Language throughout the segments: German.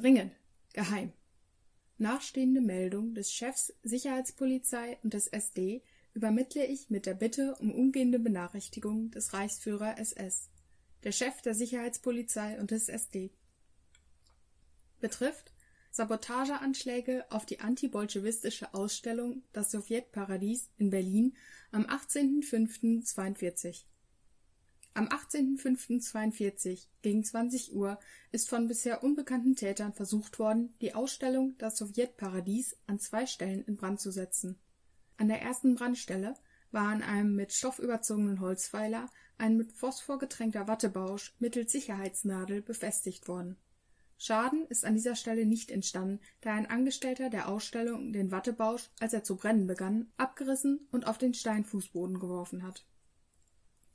Dringend. Geheim. Nachstehende Meldung des Chefs Sicherheitspolizei und des SD übermittle ich mit der Bitte um umgehende Benachrichtigung des Reichsführer SS, der Chef der Sicherheitspolizei und des SD. Betrifft Sabotageanschläge auf die antibolschewistische Ausstellung Das Sowjetparadies in Berlin am 18.05.42. Am 18.05.42 gegen 20 Uhr ist von bisher unbekannten Tätern versucht worden, die Ausstellung Das Sowjetparadies an zwei Stellen in Brand zu setzen. An der ersten Brandstelle war an einem mit Stoff überzogenen Holzpfeiler ein mit Phosphor getränkter Wattebausch mittels Sicherheitsnadel befestigt worden. Schaden ist an dieser Stelle nicht entstanden, da ein Angestellter der Ausstellung den Wattebausch, als er zu brennen begann, abgerissen und auf den Steinfußboden geworfen hat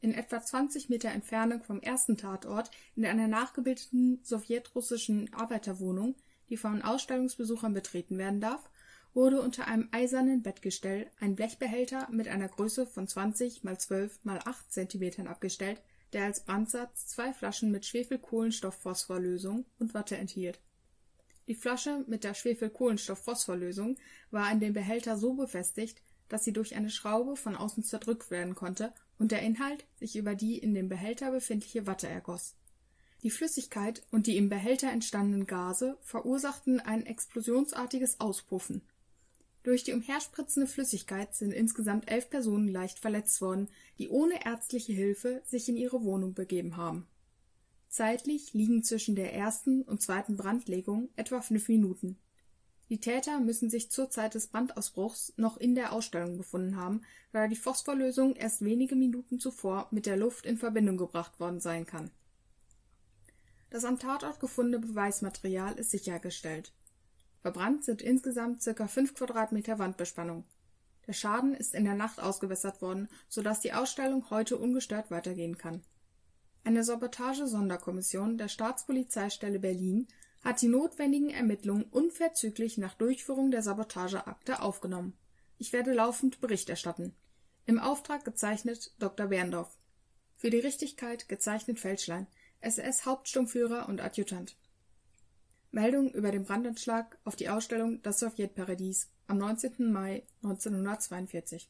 in etwa 20 Meter Entfernung vom ersten Tatort in einer nachgebildeten sowjetrussischen Arbeiterwohnung, die von Ausstellungsbesuchern betreten werden darf, wurde unter einem eisernen Bettgestell ein Blechbehälter mit einer Größe von 20 mal 12 mal 8 Zentimetern abgestellt, der als Brandsatz zwei Flaschen mit Schwefelkohlenstoff-Phosphorlösung und Watte enthielt. Die Flasche mit der Schwefelkohlenstoff-Phosphorlösung war an dem Behälter so befestigt, dass sie durch eine Schraube von außen zerdrückt werden konnte und der Inhalt sich über die in dem Behälter befindliche Watte ergoss. Die Flüssigkeit und die im Behälter entstandenen Gase verursachten ein explosionsartiges Auspuffen. Durch die umherspritzende Flüssigkeit sind insgesamt elf Personen leicht verletzt worden, die ohne ärztliche Hilfe sich in ihre Wohnung begeben haben. Zeitlich liegen zwischen der ersten und zweiten Brandlegung etwa fünf Minuten die Täter müssen sich zur Zeit des Brandausbruchs noch in der Ausstellung befunden haben, da die Phosphorlösung erst wenige Minuten zuvor mit der Luft in Verbindung gebracht worden sein kann. Das am Tatort gefundene Beweismaterial ist sichergestellt. Verbrannt sind insgesamt ca. 5 Quadratmeter Wandbespannung. Der Schaden ist in der Nacht ausgebessert worden, so dass die Ausstellung heute ungestört weitergehen kann. Eine Sabotage-Sonderkommission der Staatspolizeistelle Berlin hat die notwendigen Ermittlungen unverzüglich nach Durchführung der Sabotageakte aufgenommen. Ich werde laufend Bericht erstatten. Im Auftrag gezeichnet Dr. Berndorf. Für die Richtigkeit gezeichnet Feldschlein, SS-Hauptsturmführer und Adjutant. Meldung über den Brandanschlag auf die Ausstellung Das Sowjetparadies am 19. Mai 1942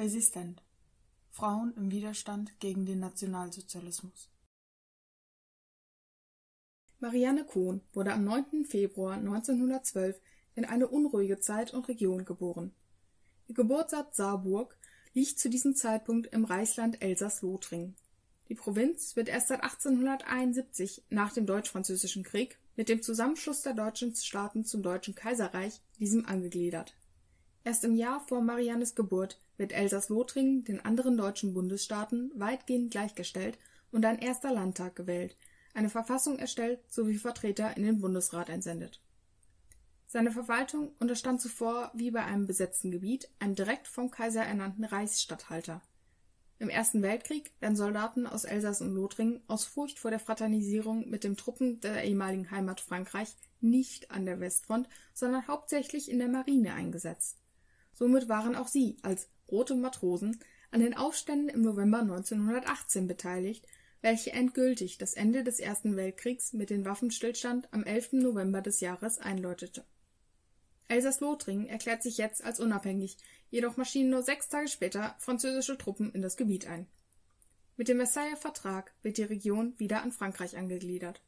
Resistent Frauen im Widerstand gegen den Nationalsozialismus Marianne Kohn wurde am 9. Februar 1912 in eine unruhige Zeit und Region geboren. Ihr Geburtsort Saarburg liegt zu diesem Zeitpunkt im Reichsland Elsass-Lothringen. Die Provinz wird erst seit 1871 nach dem Deutsch-Französischen Krieg mit dem Zusammenschluss der deutschen Staaten zum Deutschen Kaiserreich diesem angegliedert. Erst im Jahr vor Mariannes Geburt wird Elsass-Lothringen den anderen deutschen Bundesstaaten weitgehend gleichgestellt und ein erster Landtag gewählt, eine Verfassung erstellt sowie Vertreter in den Bundesrat entsendet. Seine Verwaltung unterstand zuvor wie bei einem besetzten Gebiet einem direkt vom Kaiser ernannten Reichsstatthalter. Im Ersten Weltkrieg werden Soldaten aus Elsass und Lothringen aus Furcht vor der Fraternisierung mit den Truppen der ehemaligen Heimat Frankreich nicht an der Westfront, sondern hauptsächlich in der Marine eingesetzt. Somit waren auch sie als Rote Matrosen an den Aufständen im November 1918 beteiligt, welche endgültig das Ende des Ersten Weltkriegs mit dem Waffenstillstand am 11. November des Jahres einläutete. Elsass-Lothringen erklärt sich jetzt als unabhängig, jedoch marschieren nur sechs Tage später französische Truppen in das Gebiet ein. Mit dem Versailler Vertrag wird die Region wieder an Frankreich angegliedert.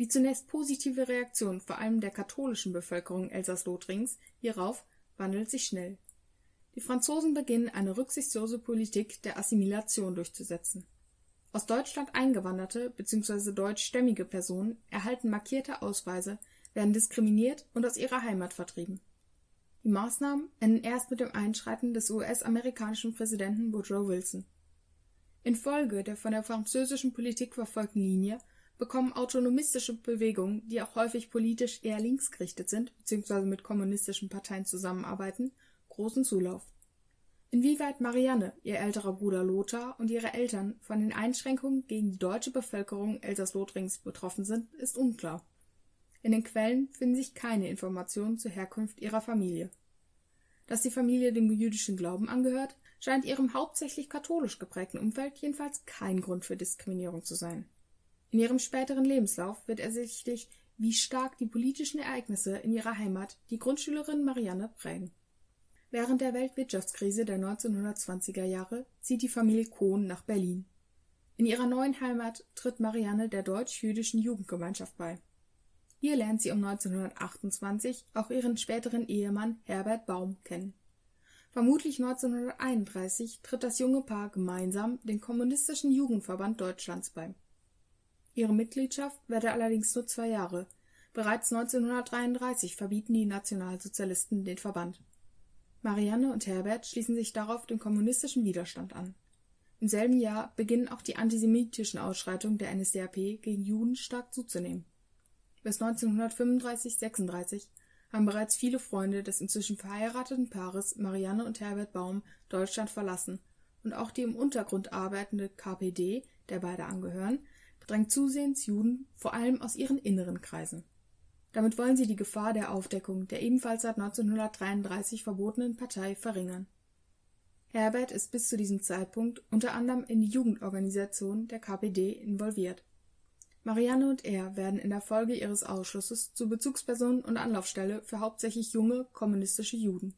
Die zunächst positive Reaktion vor allem der katholischen Bevölkerung Elsass-Lothringens hierauf wandelt sich schnell. Die Franzosen beginnen eine rücksichtslose Politik der Assimilation durchzusetzen. Aus Deutschland eingewanderte bzw. deutschstämmige Personen erhalten markierte Ausweise, werden diskriminiert und aus ihrer Heimat vertrieben. Die Maßnahmen enden erst mit dem Einschreiten des US-amerikanischen Präsidenten Woodrow Wilson. Infolge der von der französischen Politik verfolgten Linie bekommen autonomistische Bewegungen, die auch häufig politisch eher linksgerichtet sind bzw. mit kommunistischen Parteien zusammenarbeiten, großen Zulauf. Inwieweit Marianne, ihr älterer Bruder Lothar und ihre Eltern von den Einschränkungen gegen die deutsche Bevölkerung Elsass-Lothringens betroffen sind, ist unklar. In den Quellen finden sich keine Informationen zur Herkunft ihrer Familie. Dass die Familie dem jüdischen Glauben angehört, scheint ihrem hauptsächlich katholisch geprägten Umfeld jedenfalls kein Grund für Diskriminierung zu sein. In ihrem späteren Lebenslauf wird ersichtlich, wie stark die politischen Ereignisse in ihrer Heimat die Grundschülerin Marianne prägen. Während der Weltwirtschaftskrise der 1920er Jahre zieht die Familie Kohn nach Berlin. In ihrer neuen Heimat tritt Marianne der deutsch-jüdischen Jugendgemeinschaft bei. Hier lernt sie um 1928 auch ihren späteren Ehemann Herbert Baum kennen. Vermutlich 1931 tritt das junge Paar gemeinsam dem Kommunistischen Jugendverband Deutschlands bei. Ihre Mitgliedschaft währte allerdings nur zwei Jahre. Bereits 1933 verbieten die Nationalsozialisten den Verband. Marianne und Herbert schließen sich darauf dem kommunistischen Widerstand an. Im selben Jahr beginnen auch die antisemitischen Ausschreitungen der NSDAP gegen Juden stark zuzunehmen. Bis 1935/36 haben bereits viele Freunde des inzwischen verheirateten Paares Marianne und Herbert Baum Deutschland verlassen und auch die im Untergrund arbeitende KPD, der beide angehören, drängt zusehends Juden vor allem aus ihren inneren Kreisen. Damit wollen sie die Gefahr der Aufdeckung der ebenfalls seit 1933 verbotenen Partei verringern. Herbert ist bis zu diesem Zeitpunkt unter anderem in die Jugendorganisation der KPD involviert. Marianne und er werden in der Folge ihres Ausschlusses zu Bezugspersonen und Anlaufstelle für hauptsächlich junge kommunistische Juden.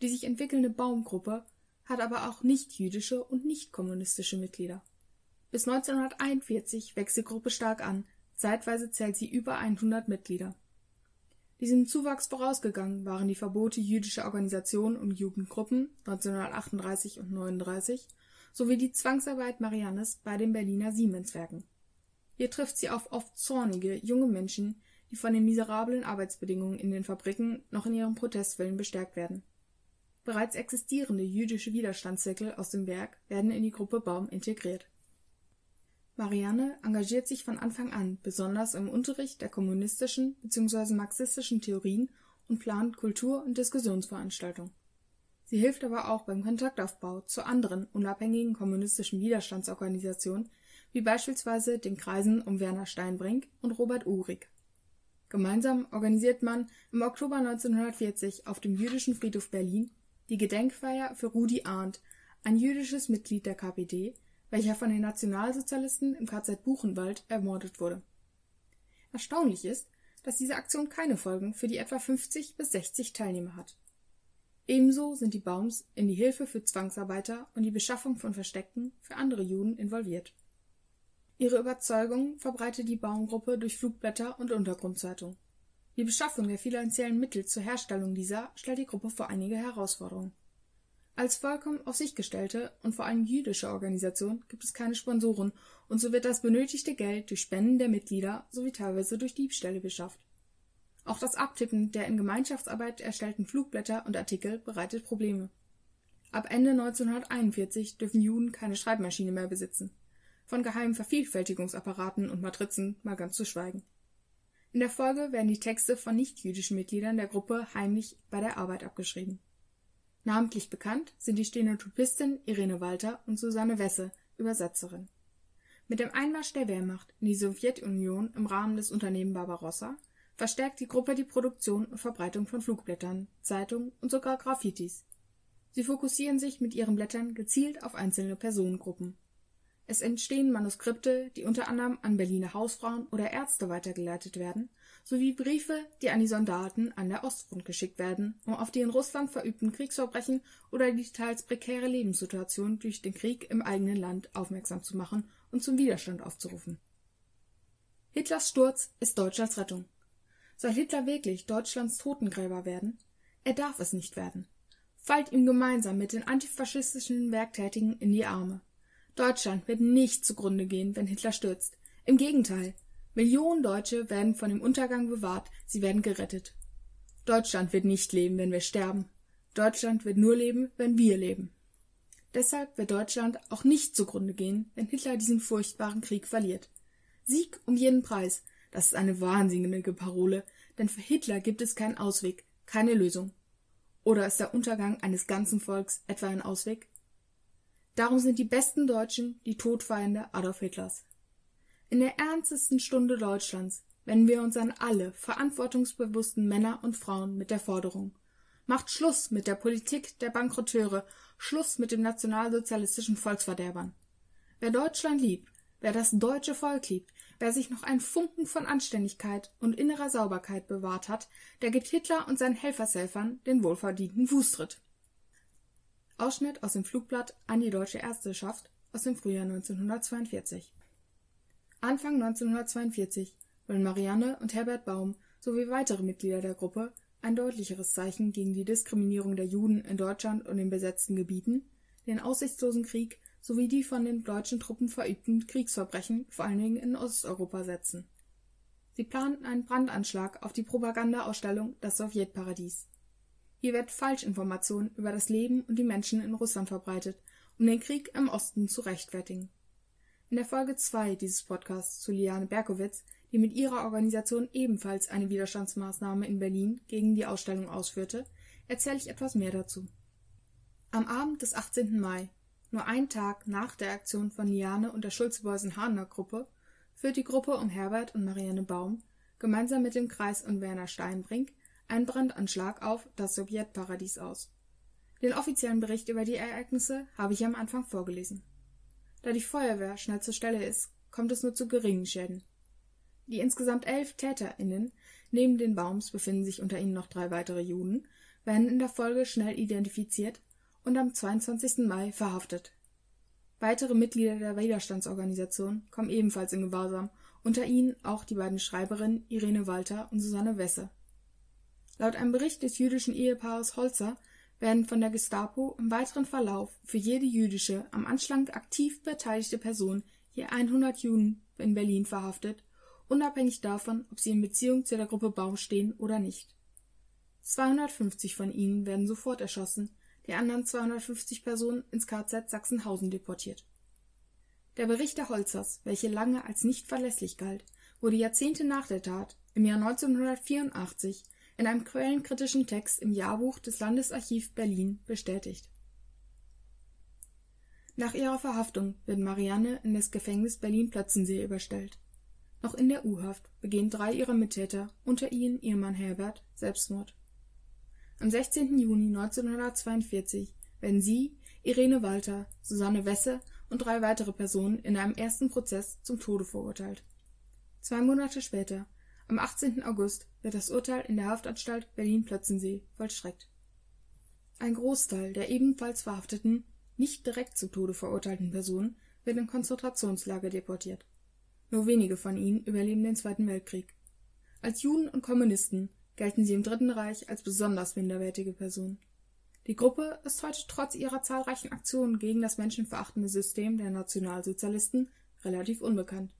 Die sich entwickelnde Baumgruppe hat aber auch nicht-jüdische und nicht-kommunistische Mitglieder. Bis 1941 wächst die Gruppe stark an, Zeitweise zählt sie über 100 Mitglieder. Diesem Zuwachs vorausgegangen waren die Verbote jüdischer Organisationen und Jugendgruppen 1938 und 39 sowie die Zwangsarbeit Mariannes bei den Berliner Siemenswerken. Hier trifft sie auf oft zornige, junge Menschen, die von den miserablen Arbeitsbedingungen in den Fabriken noch in ihrem Protestwillen bestärkt werden. Bereits existierende jüdische Widerstandszirkel aus dem Werk werden in die Gruppe Baum integriert Marianne engagiert sich von Anfang an besonders im Unterricht der kommunistischen bzw. marxistischen Theorien und plant Kultur- und Diskussionsveranstaltungen. Sie hilft aber auch beim Kontaktaufbau zu anderen unabhängigen kommunistischen Widerstandsorganisationen wie beispielsweise den Kreisen um Werner Steinbrink und Robert Uhrig. Gemeinsam organisiert man im Oktober 1940 auf dem Jüdischen Friedhof Berlin die Gedenkfeier für Rudi Arndt, ein jüdisches Mitglied der KPD, welcher von den Nationalsozialisten im KZ Buchenwald ermordet wurde. Erstaunlich ist, dass diese Aktion keine Folgen für die etwa 50 bis 60 Teilnehmer hat. Ebenso sind die Baums in die Hilfe für Zwangsarbeiter und die Beschaffung von Verstecken für andere Juden involviert. Ihre Überzeugung verbreitet die Baumgruppe durch Flugblätter und Untergrundzeitung. Die Beschaffung der finanziellen Mittel zur Herstellung dieser stellt die Gruppe vor einige Herausforderungen. Als vollkommen auf sich gestellte und vor allem jüdische Organisation gibt es keine Sponsoren und so wird das benötigte Geld durch Spenden der Mitglieder sowie teilweise durch Diebstähle beschafft. Auch das Abtippen der in Gemeinschaftsarbeit erstellten Flugblätter und Artikel bereitet Probleme. Ab Ende 1941 dürfen Juden keine Schreibmaschine mehr besitzen. Von geheimen Vervielfältigungsapparaten und Matrizen mal ganz zu schweigen. In der Folge werden die Texte von nichtjüdischen Mitgliedern der Gruppe heimlich bei der Arbeit abgeschrieben Namentlich bekannt sind die Stenotypistin Irene Walter und Susanne Wesse, Übersetzerin. Mit dem Einmarsch der Wehrmacht in die Sowjetunion im Rahmen des Unternehmen Barbarossa verstärkt die Gruppe die Produktion und Verbreitung von Flugblättern, Zeitungen und sogar Graffitis. Sie fokussieren sich mit ihren Blättern gezielt auf einzelne Personengruppen. Es entstehen Manuskripte, die unter anderem an Berliner Hausfrauen oder Ärzte weitergeleitet werden, sowie Briefe, die an die Soldaten an der Ostfront geschickt werden, um auf die in Russland verübten Kriegsverbrechen oder die teils prekäre Lebenssituation durch den Krieg im eigenen Land aufmerksam zu machen und zum Widerstand aufzurufen. Hitlers Sturz ist Deutschlands Rettung. Soll Hitler wirklich Deutschlands Totengräber werden? Er darf es nicht werden. Fallt ihm gemeinsam mit den antifaschistischen Werktätigen in die Arme. Deutschland wird nicht zugrunde gehen, wenn Hitler stürzt. Im Gegenteil. Millionen Deutsche werden von dem Untergang bewahrt, sie werden gerettet. Deutschland wird nicht leben, wenn wir sterben. Deutschland wird nur leben, wenn wir leben. Deshalb wird Deutschland auch nicht zugrunde gehen, wenn Hitler diesen furchtbaren Krieg verliert. Sieg um jeden Preis, das ist eine wahnsinnige Parole, denn für Hitler gibt es keinen Ausweg, keine Lösung. Oder ist der Untergang eines ganzen Volks etwa ein Ausweg? Darum sind die besten Deutschen die Todfeinde Adolf Hitlers. In der ernstesten Stunde Deutschlands wenden wir uns an alle verantwortungsbewussten Männer und Frauen mit der Forderung Macht Schluss mit der Politik der Bankrotteure, Schluss mit dem nationalsozialistischen Volksverderbern. Wer Deutschland liebt, wer das deutsche Volk liebt, wer sich noch einen Funken von Anständigkeit und innerer Sauberkeit bewahrt hat, der gibt Hitler und seinen Helfershelfern den wohlverdienten Fußtritt. Ausschnitt aus dem Flugblatt an die deutsche Ärzteschaft aus dem Frühjahr 1942. Anfang 1942 wollen Marianne und Herbert Baum sowie weitere Mitglieder der Gruppe ein deutlicheres Zeichen gegen die Diskriminierung der Juden in Deutschland und den besetzten Gebieten, den aussichtslosen Krieg sowie die von den deutschen Truppen verübten Kriegsverbrechen vor allen Dingen in Osteuropa setzen. Sie planten einen Brandanschlag auf die Propagandaausstellung Das Sowjetparadies. Hier wird Falschinformation über das Leben und die Menschen in Russland verbreitet, um den Krieg im Osten zu rechtfertigen. In der Folge 2 dieses Podcasts zu Liane Berkowitz, die mit ihrer Organisation ebenfalls eine Widerstandsmaßnahme in Berlin gegen die Ausstellung ausführte, erzähle ich etwas mehr dazu. Am Abend des 18. Mai, nur einen Tag nach der Aktion von Liane und der Schulze-Beusen-Hahner-Gruppe, führt die Gruppe um Herbert und Marianne Baum gemeinsam mit dem Kreis und Werner Steinbrink einen Brandanschlag auf das Sowjetparadies aus. Den offiziellen Bericht über die Ereignisse habe ich am Anfang vorgelesen. Da die Feuerwehr schnell zur Stelle ist, kommt es nur zu geringen Schäden. Die insgesamt elf TäterInnen, neben den Baums befinden sich unter ihnen noch drei weitere Juden, werden in der Folge schnell identifiziert und am 22. Mai verhaftet. Weitere Mitglieder der Widerstandsorganisation kommen ebenfalls in Gewahrsam, unter ihnen auch die beiden Schreiberinnen Irene Walter und Susanne Wesse. Laut einem Bericht des jüdischen Ehepaares Holzer werden von der Gestapo im weiteren Verlauf für jede jüdische am Anschlag aktiv beteiligte Person je 100 Juden in Berlin verhaftet, unabhängig davon, ob sie in Beziehung zu der Gruppe Baum stehen oder nicht. 250 von ihnen werden sofort erschossen, die anderen 250 Personen ins KZ Sachsenhausen deportiert. Der Bericht der Holzers, welche lange als nicht verlässlich galt, wurde Jahrzehnte nach der Tat, im Jahr 1984, in einem quellenkritischen Text im Jahrbuch des Landesarchiv Berlin bestätigt. Nach ihrer Verhaftung wird Marianne in das Gefängnis Berlin-Plötzensee überstellt. Noch in der U-Haft begehen drei ihrer Mittäter, unter ihnen ihr Mann Herbert, Selbstmord. Am 16. Juni 1942 werden sie, Irene Walter, Susanne Wesse und drei weitere Personen in einem ersten Prozess zum Tode verurteilt. Zwei Monate später am 18. August wird das Urteil in der Haftanstalt Berlin-Plötzensee vollstreckt. Ein Großteil der ebenfalls verhafteten, nicht direkt zu Tode verurteilten Personen wird in Konzentrationslager deportiert. Nur wenige von ihnen überleben den Zweiten Weltkrieg. Als Juden und Kommunisten gelten sie im Dritten Reich als besonders minderwertige Personen. Die Gruppe ist heute trotz ihrer zahlreichen Aktionen gegen das menschenverachtende System der Nationalsozialisten relativ unbekannt.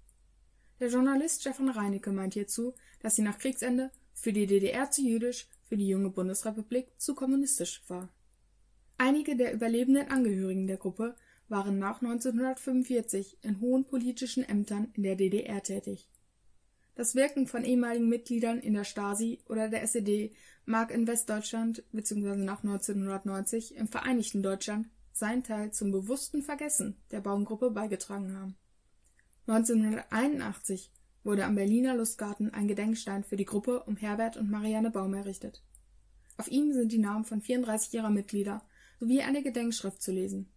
Der Journalist Stefan Reinecke meint hierzu, dass sie nach Kriegsende für die DDR zu jüdisch, für die junge Bundesrepublik zu kommunistisch war. Einige der überlebenden Angehörigen der Gruppe waren nach 1945 in hohen politischen Ämtern in der DDR tätig. Das Wirken von ehemaligen Mitgliedern in der Stasi oder der SED mag in Westdeutschland bzw. nach 1990 im Vereinigten Deutschland seinen Teil zum bewussten Vergessen der Baumgruppe beigetragen haben. 1981 wurde am Berliner Lustgarten ein Gedenkstein für die Gruppe um Herbert und Marianne Baum errichtet. Auf ihm sind die Namen von 34 ihrer Mitglieder sowie eine Gedenkschrift zu lesen.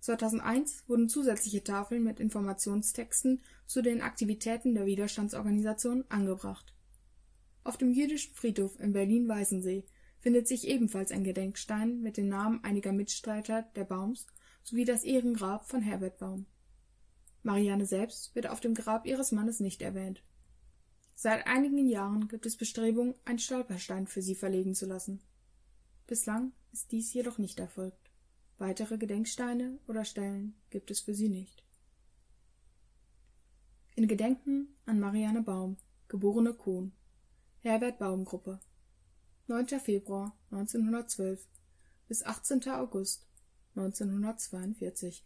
2001 wurden zusätzliche Tafeln mit Informationstexten zu den Aktivitäten der Widerstandsorganisation angebracht. Auf dem Jüdischen Friedhof in Berlin-Weißensee findet sich ebenfalls ein Gedenkstein mit den Namen einiger Mitstreiter der Baums sowie das Ehrengrab von Herbert Baum. Marianne selbst wird auf dem Grab ihres Mannes nicht erwähnt. Seit einigen Jahren gibt es Bestrebungen, einen Stolperstein für sie verlegen zu lassen. Bislang ist dies jedoch nicht erfolgt. Weitere Gedenksteine oder Stellen gibt es für sie nicht. In Gedenken an Marianne Baum, geborene Kohn, Herbert Baum Gruppe 9. Februar 1912 bis 18. August 1942